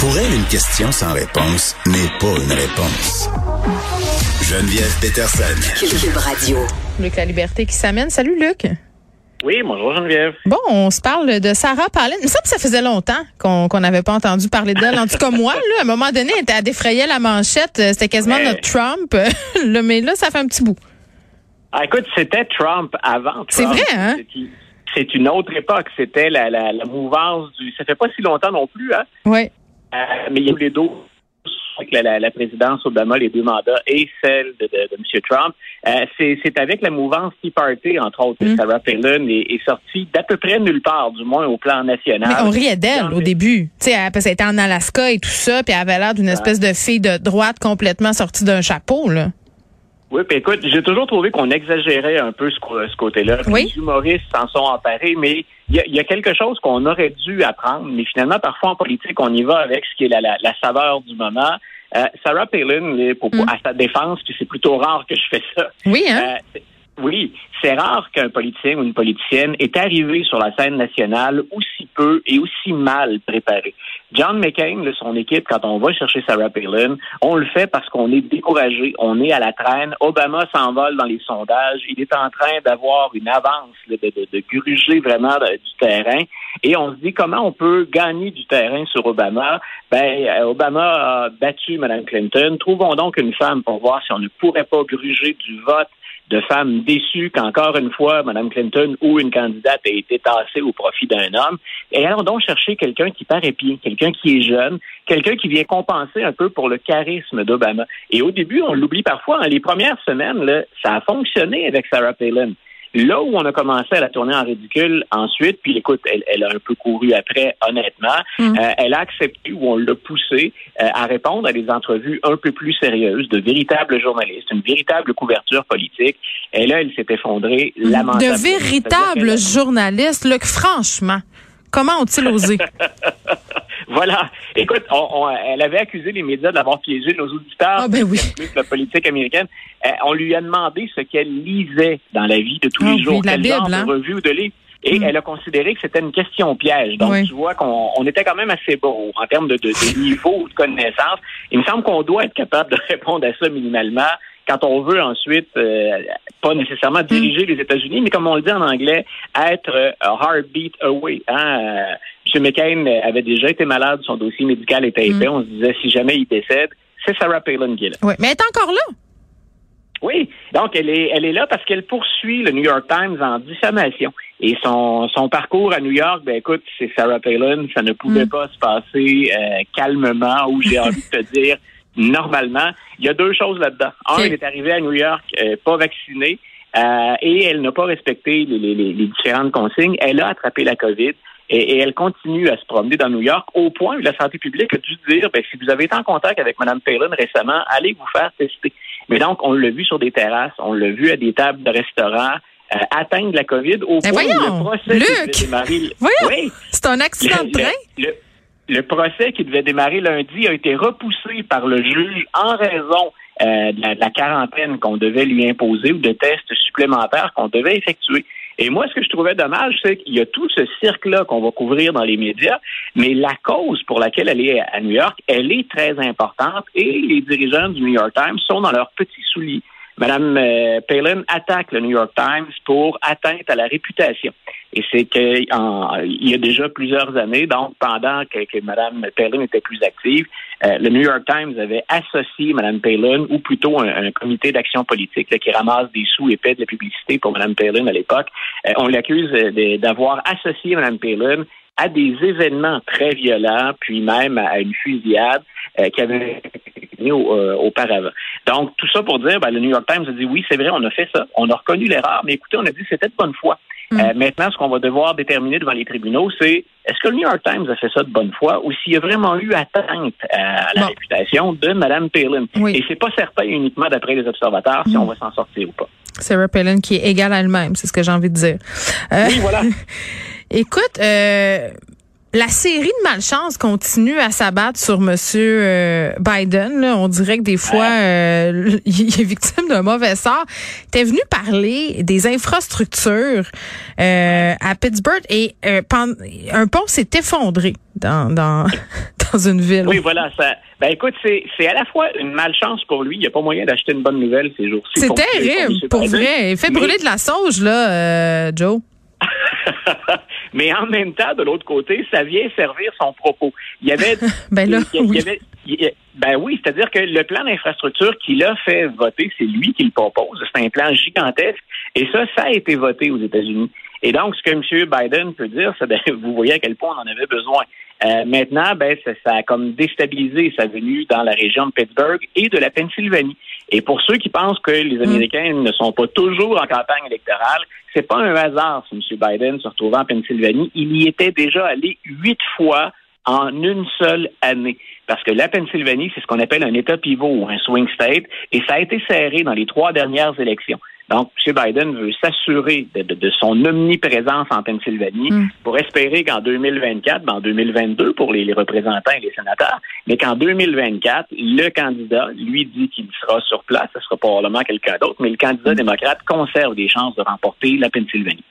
Pour elle, une question sans réponse n'est pas une réponse. Geneviève Peterson. Cube Radio. Luc La Liberté qui s'amène. Salut Luc. Oui, bonjour Geneviève. Bon, on se parle de Sarah Palin. Il me semble que ça faisait longtemps qu'on n'avait pas entendu parler d'elle. En tout cas, moi, là, à un moment donné, elle, elle défrayait la manchette. C'était quasiment Ouais. notre Trump. Là, mais là, ça fait un petit bout. Ah, écoute, c'était Trump avant Trump. C'est vrai, hein? C'est- C'est une autre époque. C'était la, la, la mouvance du. Ça fait pas si longtemps non plus, hein? Oui. Euh, mais il y a eu les deux avec la, la, la présidence Obama, les deux mandats, et celle de, de, de M. Trump. Euh, c'est avec la mouvance Tea Party, entre autres, que Mm. Sarah Palin est, est sortie d'à peu près nulle part, du moins au plan national. Mais on riait d'elle au début. Tu sais, elle- parce qu'elle était en Alaska et tout ça, puis elle avait l'air d'une espèce de fille de droite complètement sortie d'un chapeau, là. Oui, puis écoute, j'ai toujours trouvé qu'on exagérait un peu ce, côté-là. Oui. Les humoristes s'en sont emparés, mais il y a, il y a quelque chose qu'on aurait dû apprendre. Mais finalement, parfois en politique, on y va avec ce qui est la, la, la saveur du moment. Euh, Sarah Palin, là, pour, pour- Mm. à sa défense, puis c'est plutôt rare que je fais ça. Oui, hein? Euh, oui, c'est rare qu'un politicien ou une politicienne est arrivé sur la scène nationale aussi peu et aussi mal préparé. John McCain, là, son équipe, quand on va chercher Sarah Palin, on le fait parce qu'on est découragé, on est à la traîne. Obama s'envole dans les sondages, il est en train d'avoir une avance, de, de, de gruger vraiment de- du terrain, et on se dit comment on peut gagner du terrain sur Obama? Ben, euh, Obama a battu Mme Clinton. Trouvons donc une femme pour voir si on ne pourrait pas gruger du vote de femmes déçues qu'encore une fois, Mme Clinton ou une candidate a été tassée au profit d'un homme. Et allons donc chercher quelqu'un qui paraît bien, quelqu'un qui est jeune, quelqu'un qui vient compenser un peu pour le charisme d'Obama. Et au début, on l'oublie parfois, hein, les premières semaines, ça a fonctionné avec Sarah Palin. Là où on a commencé à la tourner en ridicule ensuite, puis écoute, elle, elle a un peu couru après, honnêtement, Mm. euh, elle a accepté ou on l'a poussé euh, à répondre à des entrevues un peu plus sérieuses, de véritables journalistes, une véritable couverture politique. Et là, elle s'est effondrée lamentablement. De véritables journalistes, Luc, franchement. Comment ont-ils osé? Voilà. Écoute, on- on- elle avait accusé les médias d'avoir piégé nos auditeurs. Ah, ben oui. la politique américaine. Euh, on lui a demandé ce qu'elle lisait dans la vie de tous Ah les jours, de quel genre Bible, hein. de revue ou de livre. Et Mm. elle a considéré que c'était une question piège. Donc, Oui. tu vois qu'on on était quand même assez beau en termes de, de, de niveau de connaissance. Il me semble qu'on doit être capable de répondre à ça minimalement quand on veut ensuite, euh, pas nécessairement diriger les États-Unis, mais comme on le dit en anglais, être euh, a heartbeat away. Hein? Euh, M. McCain avait déjà été malade, son dossier médical était épais. On se disait, si jamais il décède, c'est Sarah Palin qui est là. Oui, mais elle est encore là. Oui, donc elle est, elle est là parce qu'elle poursuit le New York Times en diffamation. Et son, son parcours à New York, ben écoute, c'est Sarah Palin, ça ne pouvait Mm. pas se passer euh, calmement ou j'ai envie de te dire normalement. Il y a deux choses là-dedans. Un, elle est arrivée à New York euh, pas vaccinée euh, et elle n'a pas respecté les, les- les- différentes consignes. Elle a attrapé la COVID. Et, et elle continue à se promener dans New York au point où la santé publique a dû dire, ben, si vous avez été en contact avec Mme Palin récemment, allez vous faire tester. Mais donc, on l'a vu sur des terrasses, on l'a vu à des tables de restaurants euh, atteindre la COVID au Mais point où voyons, le procès Luc! devait démarrer... Voyons. Oui, C'est un accident de train. le- le procès qui devait démarrer lundi a été repoussé par le juge en raison euh, de, la, de la quarantaine qu'on devait lui imposer ou de tests supplémentaires qu'on devait effectuer. Et moi, ce que je trouvais dommage, c'est qu'il y a tout ce cirque-là qu'on va couvrir dans les médias, mais la cause pour laquelle elle est à New York, elle est très importante et les dirigeants du New York Times sont dans leurs petits souliers. Madame euh, Palin attaque le New York Times pour atteinte à la réputation. Et c'est qu'il y a déjà plusieurs années, donc pendant que, que Mme Palin était plus active, euh, le New York Times avait associé Mme Palin, ou plutôt un, un comité d'action politique là, qui ramasse des sous épais de la publicité pour Mme Palin à l'époque. Euh, on l'accuse d'avoir associé Mme Palin à des événements très violents, puis même à, une fusillade euh, qui avait euh, auparavant. Donc, tout ça pour dire, ben, le New York Times a dit oui, c'est vrai, on a fait ça. On a reconnu l'erreur, mais écoutez, on a dit c'était de bonne foi. Mm. Euh, maintenant, ce qu'on va devoir déterminer devant les tribunaux, c'est est-ce que le New York Times a fait ça de bonne foi ou s'il y a vraiment eu atteinte à la Bon. réputation de Mme Palin. Oui. Et c'est pas certain uniquement d'après les observateurs si Mm. on va s'en sortir ou pas. Sarah Palin qui est égale à elle-même, c'est ce que j'ai envie de dire. Euh, Oui, voilà. Écoute, euh, la série de malchance continue à s'abattre sur Monsieur euh, Biden. On dirait que des fois, euh, il est victime d'un mauvais sort. T'es venu parler des infrastructures euh, à Pittsburgh et un pont s'est effondré dans, dans, dans une ville. Oui, voilà. Ça, ben écoute, c'est, c'est à la fois une malchance pour lui. Il n'y a pas moyen d'acheter une bonne nouvelle ces jours-ci. C'est terrible, pour vrai. Il fait brûler de la sauge, là, Joe. Mais en même temps, de l'autre côté, ça vient servir son propos. Il y avait, ben là, oui. ben oui, c'est-à-dire que le plan d'infrastructure qu'il a fait voter, c'est lui qui le propose. C'est un plan gigantesque. Et ça, ça a été voté aux États-Unis. Et donc, ce que M. Biden peut dire, c'est ben, vous voyez à quel point on en avait besoin. Euh, maintenant, ben, ça, ça, a comme déstabilisé sa venue dans la région de Pittsburgh et de la Pennsylvanie. Et pour ceux qui pensent que les mm. Américains ne sont pas toujours en campagne électorale, c'est pas un hasard si M. Biden se retrouve en Pennsylvanie. Il y était déjà allé huit fois en une seule année. Parce que la Pennsylvanie, c'est ce qu'on appelle un État pivot ou un swing state, et ça a été serré dans les trois dernières élections. Donc, M. Biden veut s'assurer de, son omniprésence en Pennsylvanie hmm. pour espérer qu'en 2024, ben, en 2022 pour les, représentants et les sénateurs, mais qu'en 2024, le candidat, lui, dit qu'il sera sur place. Ce sera probablement quelqu'un d'autre, mais le candidat hmm. démocrate conserve des chances de remporter la Pennsylvanie.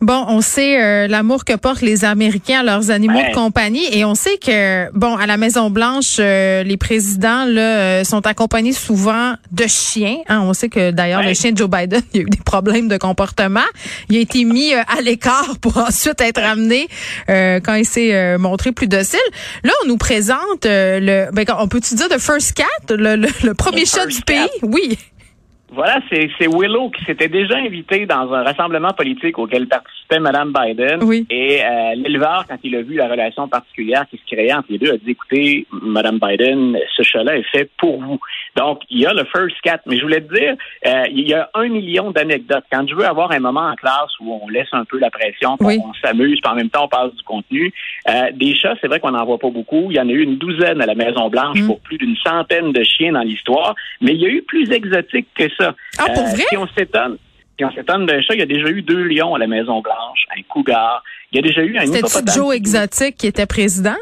Bon, on sait euh, l'amour que portent les Américains à leurs animaux de compagnie et on sait que bon à la Maison Blanche, euh, les présidents là euh, sont accompagnés souvent de chiens. Hein. On sait que d'ailleurs le chien de Joe Biden, il a eu des problèmes de comportement. Il a été mis à l'écart pour ensuite être amené quand il s'est montré plus docile. Là, on nous présente le, ben, on peut-tu dire the first cat, le, premier chat du pays, oui. Voilà, c'est Willow qui s'était déjà invité dans un rassemblement politique auquel participait Mme Biden. Oui. Et euh, l'éleveur, quand il a vu la relation particulière qui se créait entre les deux, a dit écoutez, Mme Biden, ce chat-là est fait pour vous. Donc, il y a le first cat. Mais je voulais te dire, euh, il y a un million d'anecdotes. Quand je veux avoir un moment en classe où on laisse un peu la pression, on s'amuse, puis en même temps on passe du contenu, euh, des chats, c'est vrai qu'on n'en voit pas beaucoup. Il y en a eu une douzaine à la Maison Blanche mm. pour plus d'une centaine de chiens dans l'histoire. Mais il y a eu plus exotique que ça. Ah, pour euh, vrai? Si on s'étonne, si on s'étonne d'un chat, il y a déjà eu deux lions à la Maison Blanche, un cougar. Il y a déjà eu un C'était Joe Exotique qui était président?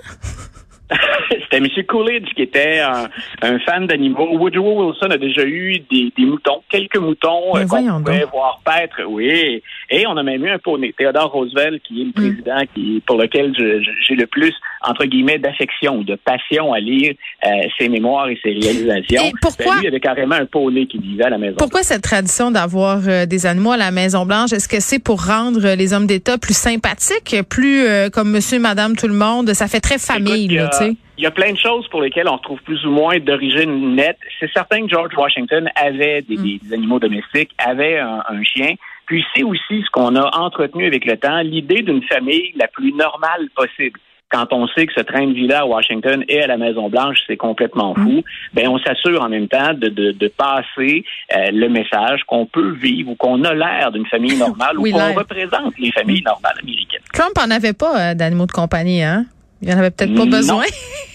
C'était M. Coolidge qui était un, fan d'animaux. Woodrow Wilson a déjà eu des, moutons, quelques moutons euh, qu'on pouvait voir paître, oui. Et on a même eu un poney. Theodore Roosevelt, qui est le mm. président qui, pour lequel j'ai le plus, entre guillemets, d'affection ou de passion à lire euh, ses mémoires et ses réalisations. Et pourquoi? Ben, lui, il avait carrément un poney qui vivait à la Maison Pourquoi cette tradition d'avoir euh, des animaux à la Maison-Blanche? Est-ce que c'est pour rendre les hommes d'État plus sympathiques, plus comme monsieur, madame, tout le monde? Ça fait très famille, tu sais. Il y a plein de choses pour lesquelles on retrouve plus ou moins d'origine nette. C'est certain que George Washington avait des, mm. animaux domestiques, avait un, chien. Puis c'est aussi ce qu'on a entretenu avec le temps, l'idée d'une famille la plus normale possible quand on sait que ce train de vie-là à Washington et à la Maison-Blanche, c'est complètement fou, mm. ben on s'assure en même temps de, de, passer euh, le message qu'on peut vivre ou qu'on a l'air d'une famille normale ou qu'on représente les familles normales américaines. Trump en avait pas euh, d'animaux de compagnie, hein? Il n'y en avait peut-être pas besoin.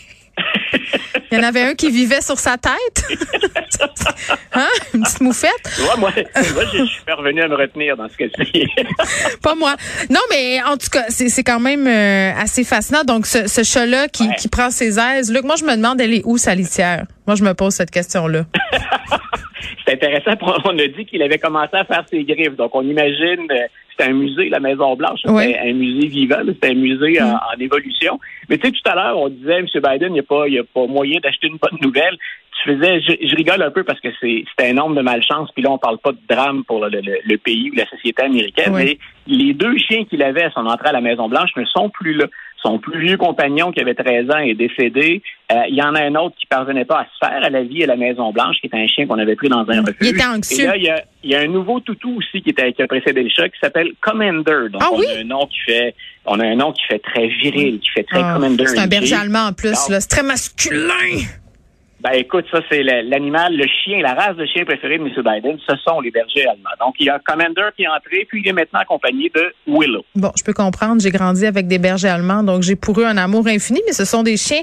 Il y en avait un qui vivait sur sa tête. hein? Une petite moufette. Ouais, moi, moi je suis revenu à me retenir dans ce cas-ci. Pas moi. Non, mais en tout cas, c'est quand même euh, assez fascinant. Donc, ce, ce chat-là qui, qui, prend ses aises. Luc, moi, je me demande, elle est où sa litière? Moi, je me pose cette question-là. c'est intéressant. On a dit qu'il avait commencé à faire ses griffes. Donc, on imagine c'était un musée, la Maison Blanche, c'était un musée vivant, c'était un musée en, mm. évolution. Mais tu sais, tout à l'heure, on disait, M. Biden, il n'y a pas, a pas moyen d'acheter une bonne nouvelle. Tu faisais, je, rigole un peu parce que c'est, un nombre de malchance, puis là, on parle pas de drame pour le, pays ou la société américaine, mais les deux chiens qu'il avait à son entrée à la Maison Blanche ne sont plus là. Son plus vieux compagnon, qui avait 13 ans, est décédé. Euh, il y en a un autre qui parvenait pas à se faire à la vie à la Maison Blanche, qui était un chien qu'on avait pris dans un refuge. Il était anxieux. Et là, il y a, un nouveau toutou aussi qui, était, qui a précédé le chat, qui s'appelle Commander. Donc, ah on a un nom qui fait, on a un nom qui fait très viril, qui fait très ah, Commander. C'est un berger allemand en plus, C'est très masculin. Ben écoute, ça c'est l'animal, le chien, la race de chien préférée de M. Biden, ce sont les bergers allemands. Donc il y a Commander qui est entré, puis il est maintenant accompagné de Willow. Bon, je peux comprendre, j'ai grandi avec des bergers allemands, donc j'ai pour eux un amour infini, mais ce sont des chiens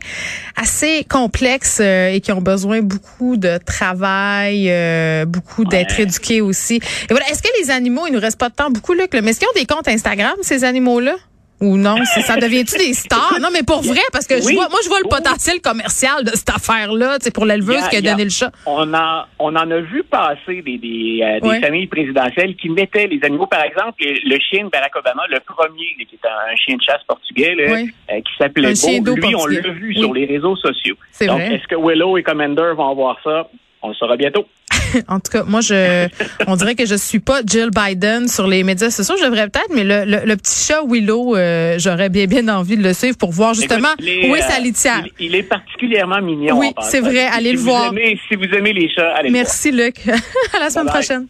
assez complexes euh, et qui ont besoin beaucoup de travail, euh, beaucoup d'être éduqués aussi. Et voilà, est-ce que les animaux, il nous reste pas de temps beaucoup, Luc, mais est-ce qu'ils ont des comptes Instagram, ces animaux-là? Ou non, ça devient-tu des stars? Non, mais pour vrai, parce que je vois, moi, je vois le potentiel commercial de cette affaire-là, c'est pour l'éleveuse qui a, donné le chat. On, a, on en a vu passer des, des, euh, familles présidentielles qui mettaient les animaux. Par exemple, le chien de Barack Obama, le premier, qui est un chien de chasse portugais, euh, qui s'appelait Beau, lui, on l'a vu sur les réseaux sociaux. Donc, est-ce que Willow et Commander vont voir ça? On le saura bientôt. en tout cas, moi, je, on dirait que je suis pas Jill Biden sur les médias sociaux. Je devrais peut-être, mais le, le, petit chat Willow, euh, j'aurais bien, bien envie de le suivre pour voir justement où est sa euh, litière. Il, est particulièrement mignon. Oui, c'est vrai. Allez le voir. si vous aimez les chats, allez Merci, le voir. Merci, Luc. à la semaine prochaine.